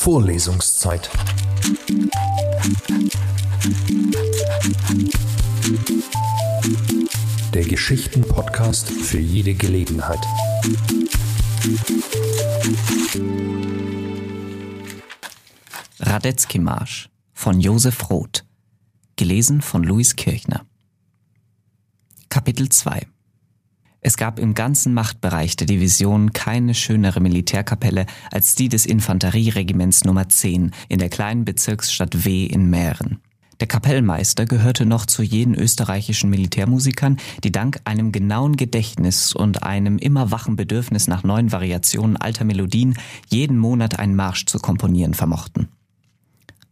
Vorlesungszeit. Der Geschichten-Podcast für jede Gelegenheit. Radetzky-Marsch von Josef Roth. Gelesen von Louis Kirchner. Kapitel 2 es gab im ganzen Machtbereich der Division keine schönere Militärkapelle als die des Infanterieregiments Nummer 10 in der kleinen Bezirksstadt W in Mähren. Der Kapellmeister gehörte noch zu jenen österreichischen Militärmusikern, die dank einem genauen Gedächtnis und einem immer wachen Bedürfnis nach neuen Variationen alter Melodien jeden Monat einen Marsch zu komponieren vermochten.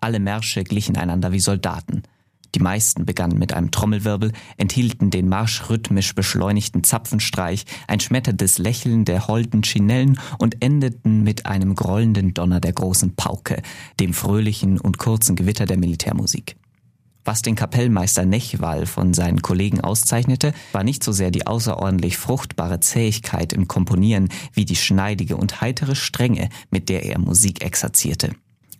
Alle Märsche glichen einander wie Soldaten – die meisten begannen mit einem Trommelwirbel, enthielten den marschrhythmisch beschleunigten Zapfenstreich, ein schmetterndes Lächeln der holden Chinellen und endeten mit einem grollenden Donner der großen Pauke, dem fröhlichen und kurzen Gewitter der Militärmusik. Was den Kapellmeister Nechwal von seinen Kollegen auszeichnete, war nicht so sehr die außerordentlich fruchtbare Zähigkeit im Komponieren wie die schneidige und heitere Strenge, mit der er Musik exerzierte.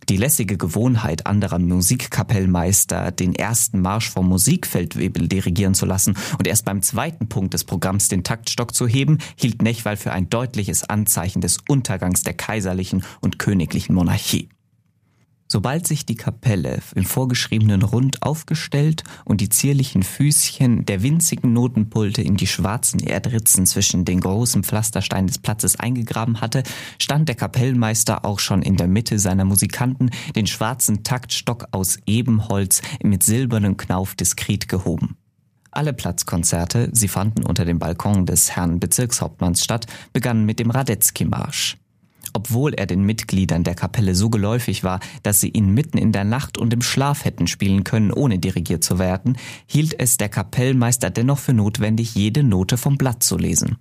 Die lässige Gewohnheit anderer Musikkapellmeister, den ersten Marsch vom Musikfeldwebel dirigieren zu lassen und erst beim zweiten Punkt des Programms den Taktstock zu heben, hielt Nechwal für ein deutliches Anzeichen des Untergangs der kaiserlichen und königlichen Monarchie. Sobald sich die Kapelle im vorgeschriebenen Rund aufgestellt und die zierlichen Füßchen der winzigen Notenpulte in die schwarzen Erdritzen zwischen den großen Pflastersteinen des Platzes eingegraben hatte, stand der Kapellmeister auch schon in der Mitte seiner Musikanten, den schwarzen Taktstock aus Ebenholz mit silbernem Knauf diskret gehoben. Alle Platzkonzerte, sie fanden unter dem Balkon des Herrn Bezirkshauptmanns statt, begannen mit dem Radetzky-Marsch obwohl er den Mitgliedern der Kapelle so geläufig war, dass sie ihn mitten in der Nacht und im Schlaf hätten spielen können, ohne dirigiert zu werden, hielt es der Kapellmeister dennoch für notwendig, jede Note vom Blatt zu lesen.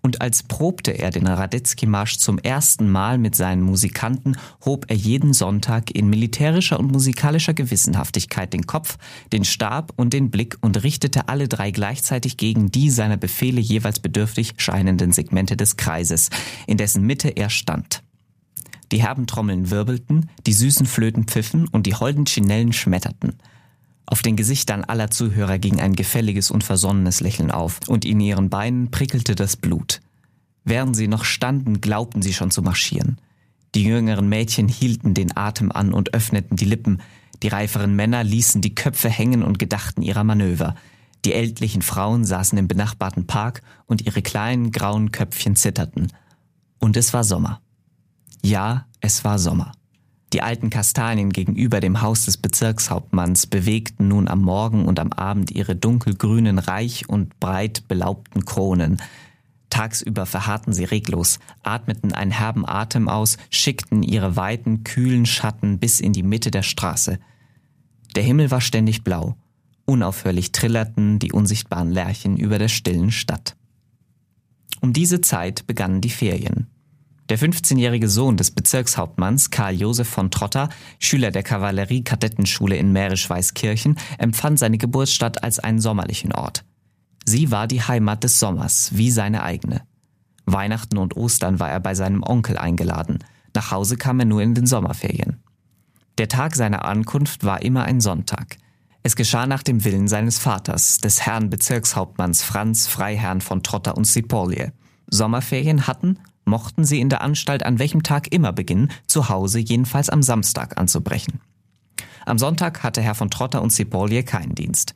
Und als probte er den Radetzky-Marsch zum ersten Mal mit seinen Musikanten, hob er jeden Sonntag in militärischer und musikalischer Gewissenhaftigkeit den Kopf, den Stab und den Blick und richtete alle drei gleichzeitig gegen die seiner Befehle jeweils bedürftig scheinenden Segmente des Kreises, in dessen Mitte er stand. Die herben Trommeln wirbelten, die süßen Flöten pfiffen und die holden Chinellen schmetterten – auf den Gesichtern aller Zuhörer ging ein gefälliges und versonnenes Lächeln auf, und in ihren Beinen prickelte das Blut. Während sie noch standen, glaubten sie schon zu marschieren. Die jüngeren Mädchen hielten den Atem an und öffneten die Lippen, die reiferen Männer ließen die Köpfe hängen und gedachten ihrer Manöver. Die ältlichen Frauen saßen im benachbarten Park und ihre kleinen grauen Köpfchen zitterten. Und es war Sommer. Ja, es war Sommer. Die alten Kastanien gegenüber dem Haus des Bezirkshauptmanns bewegten nun am Morgen und am Abend ihre dunkelgrünen, reich und breit belaubten Kronen. Tagsüber verharrten sie reglos, atmeten einen herben Atem aus, schickten ihre weiten, kühlen Schatten bis in die Mitte der Straße. Der Himmel war ständig blau. Unaufhörlich trillerten die unsichtbaren Lerchen über der stillen Stadt. Um diese Zeit begannen die Ferien. Der 15-jährige Sohn des Bezirkshauptmanns Karl Josef von Trotter, Schüler der Kavallerie-Kadettenschule in Mährisch-Weißkirchen, empfand seine Geburtsstadt als einen sommerlichen Ort. Sie war die Heimat des Sommers, wie seine eigene. Weihnachten und Ostern war er bei seinem Onkel eingeladen. Nach Hause kam er nur in den Sommerferien. Der Tag seiner Ankunft war immer ein Sonntag. Es geschah nach dem Willen seines Vaters, des Herrn Bezirkshauptmanns Franz Freiherrn von Trotter und Sipolje. Sommerferien hatten mochten sie in der Anstalt an welchem Tag immer beginnen, zu Hause jedenfalls am Samstag anzubrechen. Am Sonntag hatte Herr von Trotter und Cipolle keinen Dienst.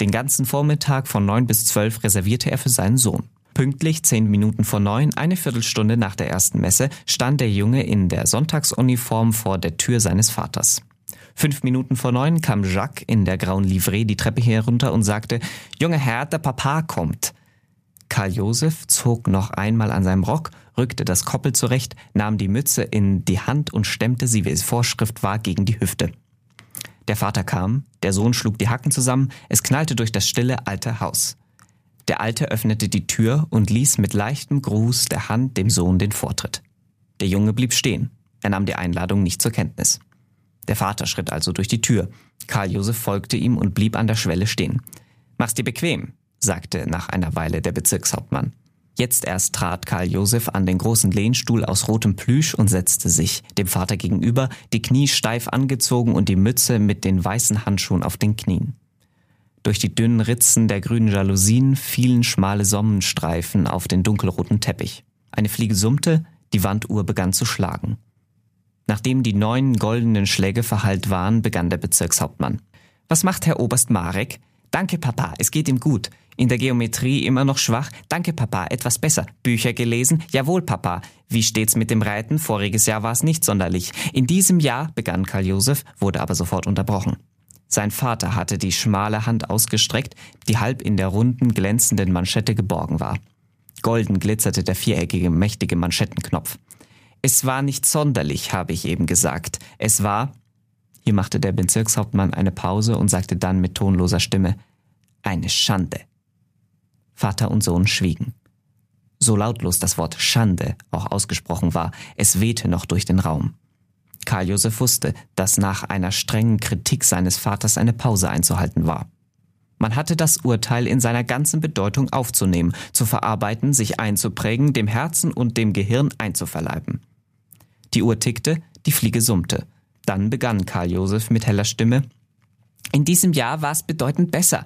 Den ganzen Vormittag von neun bis zwölf reservierte er für seinen Sohn. Pünktlich zehn Minuten vor neun, eine Viertelstunde nach der ersten Messe, stand der Junge in der Sonntagsuniform vor der Tür seines Vaters. Fünf Minuten vor neun kam Jacques in der grauen Livree die Treppe herunter und sagte, Junge Herr, der Papa kommt. Karl Josef zog noch einmal an seinem Rock rückte das Koppel zurecht, nahm die Mütze in die Hand und stemmte sie, wie es Vorschrift war, gegen die Hüfte. Der Vater kam, der Sohn schlug die Hacken zusammen, es knallte durch das stille alte Haus. Der Alte öffnete die Tür und ließ mit leichtem Gruß der Hand dem Sohn den Vortritt. Der Junge blieb stehen. Er nahm die Einladung nicht zur Kenntnis. Der Vater schritt also durch die Tür. Karl Josef folgte ihm und blieb an der Schwelle stehen. Mach's dir bequem, sagte nach einer Weile der Bezirkshauptmann. Jetzt erst trat Karl Josef an den großen Lehnstuhl aus rotem Plüsch und setzte sich, dem Vater gegenüber, die Knie steif angezogen und die Mütze mit den weißen Handschuhen auf den Knien. Durch die dünnen Ritzen der grünen Jalousien fielen schmale Sonnenstreifen auf den dunkelroten Teppich. Eine Fliege summte, die Wanduhr begann zu schlagen. Nachdem die neun goldenen Schläge verhallt waren, begann der Bezirkshauptmann. Was macht Herr Oberst Marek? Danke, Papa, es geht ihm gut. In der Geometrie immer noch schwach? Danke, Papa, etwas besser. Bücher gelesen? Jawohl, Papa. Wie steht's mit dem Reiten? Voriges Jahr war es nicht sonderlich. In diesem Jahr, begann Karl Josef, wurde aber sofort unterbrochen. Sein Vater hatte die schmale Hand ausgestreckt, die halb in der runden, glänzenden Manschette geborgen war. Golden glitzerte der viereckige, mächtige Manschettenknopf. Es war nicht sonderlich, habe ich eben gesagt. Es war, hier machte der Bezirkshauptmann eine Pause und sagte dann mit tonloser Stimme Eine Schande. Vater und Sohn schwiegen. So lautlos das Wort Schande auch ausgesprochen war, es wehte noch durch den Raum. Karl Josef wusste, dass nach einer strengen Kritik seines Vaters eine Pause einzuhalten war. Man hatte das Urteil in seiner ganzen Bedeutung aufzunehmen, zu verarbeiten, sich einzuprägen, dem Herzen und dem Gehirn einzuverleiben. Die Uhr tickte, die Fliege summte. Dann begann Karl Josef mit heller Stimme. In diesem Jahr war es bedeutend besser.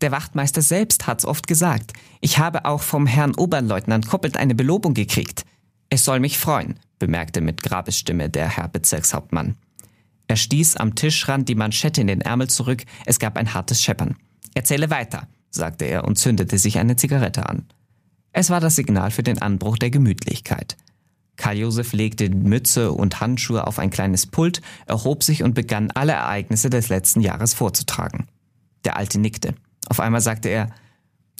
Der Wachtmeister selbst hat's oft gesagt. Ich habe auch vom Herrn Oberleutnant Koppelt eine Belobung gekriegt. Es soll mich freuen, bemerkte mit Grabesstimme der Herr Bezirkshauptmann. Er stieß am Tischrand die Manschette in den Ärmel zurück, es gab ein hartes Scheppern. Erzähle weiter, sagte er und zündete sich eine Zigarette an. Es war das Signal für den Anbruch der Gemütlichkeit. Karl Josef legte Mütze und Handschuhe auf ein kleines Pult, erhob sich und begann alle Ereignisse des letzten Jahres vorzutragen. Der Alte nickte. Auf einmal sagte er,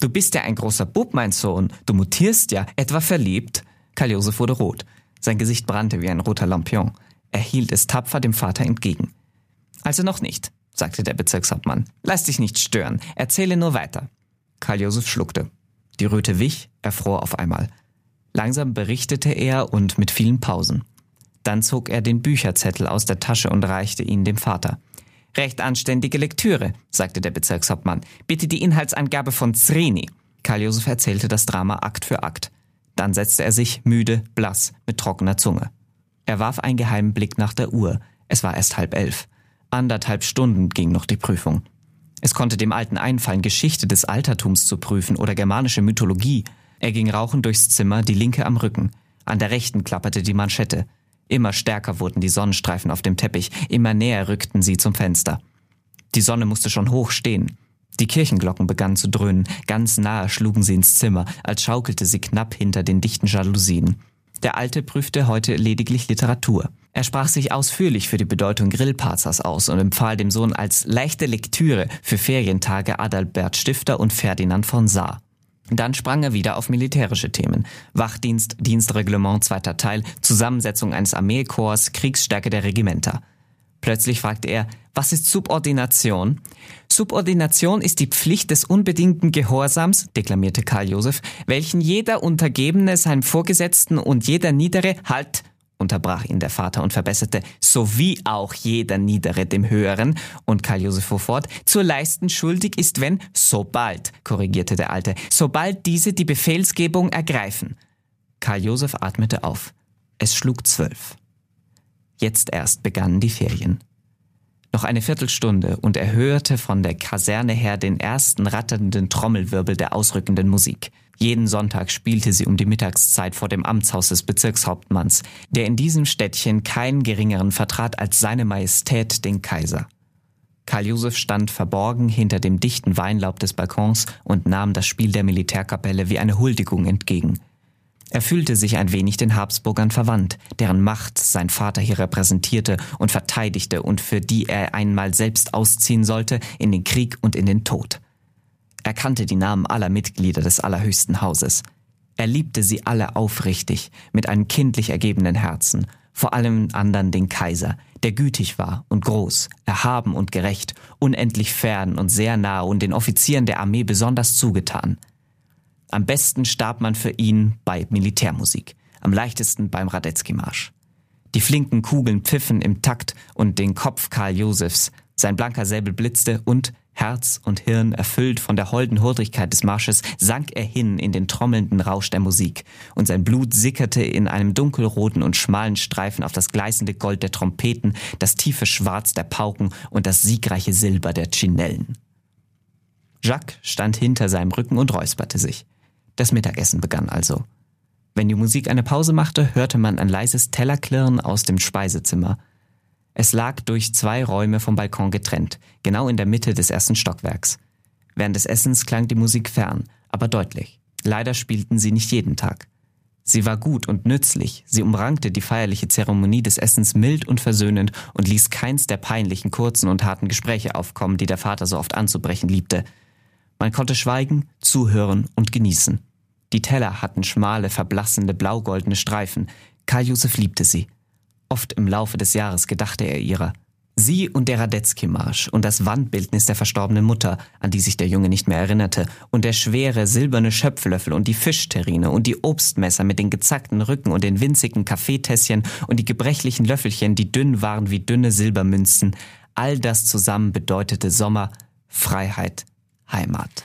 Du bist ja ein großer Bub, mein Sohn. Du mutierst ja. Etwa verliebt? Karl Josef wurde rot. Sein Gesicht brannte wie ein roter Lampion. Er hielt es tapfer dem Vater entgegen. Also noch nicht, sagte der Bezirkshauptmann. Lass dich nicht stören. Erzähle nur weiter. Karl Josef schluckte. Die Röte wich, erfror auf einmal. Langsam berichtete er und mit vielen Pausen. Dann zog er den Bücherzettel aus der Tasche und reichte ihn dem Vater. Recht anständige Lektüre, sagte der Bezirkshauptmann. Bitte die Inhaltsangabe von Zrini. Karl Josef erzählte das Drama Akt für Akt. Dann setzte er sich, müde, blass, mit trockener Zunge. Er warf einen geheimen Blick nach der Uhr. Es war erst halb elf. Anderthalb Stunden ging noch die Prüfung. Es konnte dem Alten einfallen, Geschichte des Altertums zu prüfen oder germanische Mythologie. Er ging rauchend durchs Zimmer, die linke am Rücken. An der rechten klapperte die Manschette. Immer stärker wurden die Sonnenstreifen auf dem Teppich, immer näher rückten sie zum Fenster. Die Sonne musste schon hoch stehen. Die Kirchenglocken begannen zu dröhnen, ganz nahe schlugen sie ins Zimmer, als schaukelte sie knapp hinter den dichten Jalousien. Der Alte prüfte heute lediglich Literatur. Er sprach sich ausführlich für die Bedeutung Grillparzers aus und empfahl dem Sohn als leichte Lektüre für Ferientage Adalbert Stifter und Ferdinand von Saar. Dann sprang er wieder auf militärische Themen. Wachdienst, Dienstreglement zweiter Teil, Zusammensetzung eines Armeekorps, Kriegsstärke der Regimenter. Plötzlich fragte er, was ist Subordination? Subordination ist die Pflicht des unbedingten Gehorsams, deklamierte Karl Josef, welchen jeder Untergebene seinem Vorgesetzten und jeder Niedere halt unterbrach ihn der Vater und verbesserte, sowie auch jeder Niedere dem Höheren, und Karl Josef fuhr fort, zu leisten schuldig ist, wenn, sobald, korrigierte der Alte, sobald diese die Befehlsgebung ergreifen. Karl Josef atmete auf. Es schlug zwölf. Jetzt erst begannen die Ferien. Noch eine Viertelstunde und er hörte von der Kaserne her den ersten ratternden Trommelwirbel der ausrückenden Musik. Jeden Sonntag spielte sie um die Mittagszeit vor dem Amtshaus des Bezirkshauptmanns, der in diesem Städtchen keinen geringeren vertrat als seine Majestät den Kaiser. Karl Josef stand verborgen hinter dem dichten Weinlaub des Balkons und nahm das Spiel der Militärkapelle wie eine Huldigung entgegen. Er fühlte sich ein wenig den Habsburgern verwandt, deren Macht sein Vater hier repräsentierte und verteidigte und für die er einmal selbst ausziehen sollte in den Krieg und in den Tod. Er kannte die Namen aller Mitglieder des allerhöchsten Hauses. Er liebte sie alle aufrichtig, mit einem kindlich ergebenen Herzen, vor allem anderen den Kaiser, der gütig war und groß, erhaben und gerecht, unendlich fern und sehr nahe und den Offizieren der Armee besonders zugetan. Am besten starb man für ihn bei Militärmusik, am leichtesten beim Radetzky-Marsch. Die flinken Kugeln pfiffen im Takt und den Kopf Karl Josefs, sein blanker Säbel blitzte und Herz und Hirn erfüllt von der holden Hurtigkeit des Marsches, sank er hin in den trommelnden Rausch der Musik, und sein Blut sickerte in einem dunkelroten und schmalen Streifen auf das gleißende Gold der Trompeten, das tiefe Schwarz der Pauken und das siegreiche Silber der Chinellen. Jacques stand hinter seinem Rücken und räusperte sich. Das Mittagessen begann also. Wenn die Musik eine Pause machte, hörte man ein leises Tellerklirren aus dem Speisezimmer. Es lag durch zwei Räume vom Balkon getrennt, genau in der Mitte des ersten Stockwerks. Während des Essens klang die Musik fern, aber deutlich. Leider spielten sie nicht jeden Tag. Sie war gut und nützlich, sie umrankte die feierliche Zeremonie des Essens mild und versöhnend und ließ keins der peinlichen, kurzen und harten Gespräche aufkommen, die der Vater so oft anzubrechen liebte. Man konnte schweigen, zuhören und genießen. Die Teller hatten schmale, verblassende, blaugoldene Streifen. Karl Josef liebte sie. Oft im Laufe des Jahres gedachte er ihrer. Sie und der Radetzky-Marsch und das Wandbildnis der verstorbenen Mutter, an die sich der Junge nicht mehr erinnerte, und der schwere silberne Schöpflöffel und die Fischterrine und die Obstmesser mit den gezackten Rücken und den winzigen Kaffeetässchen und die gebrechlichen Löffelchen, die dünn waren wie dünne Silbermünzen, all das zusammen bedeutete Sommer, Freiheit, Heimat.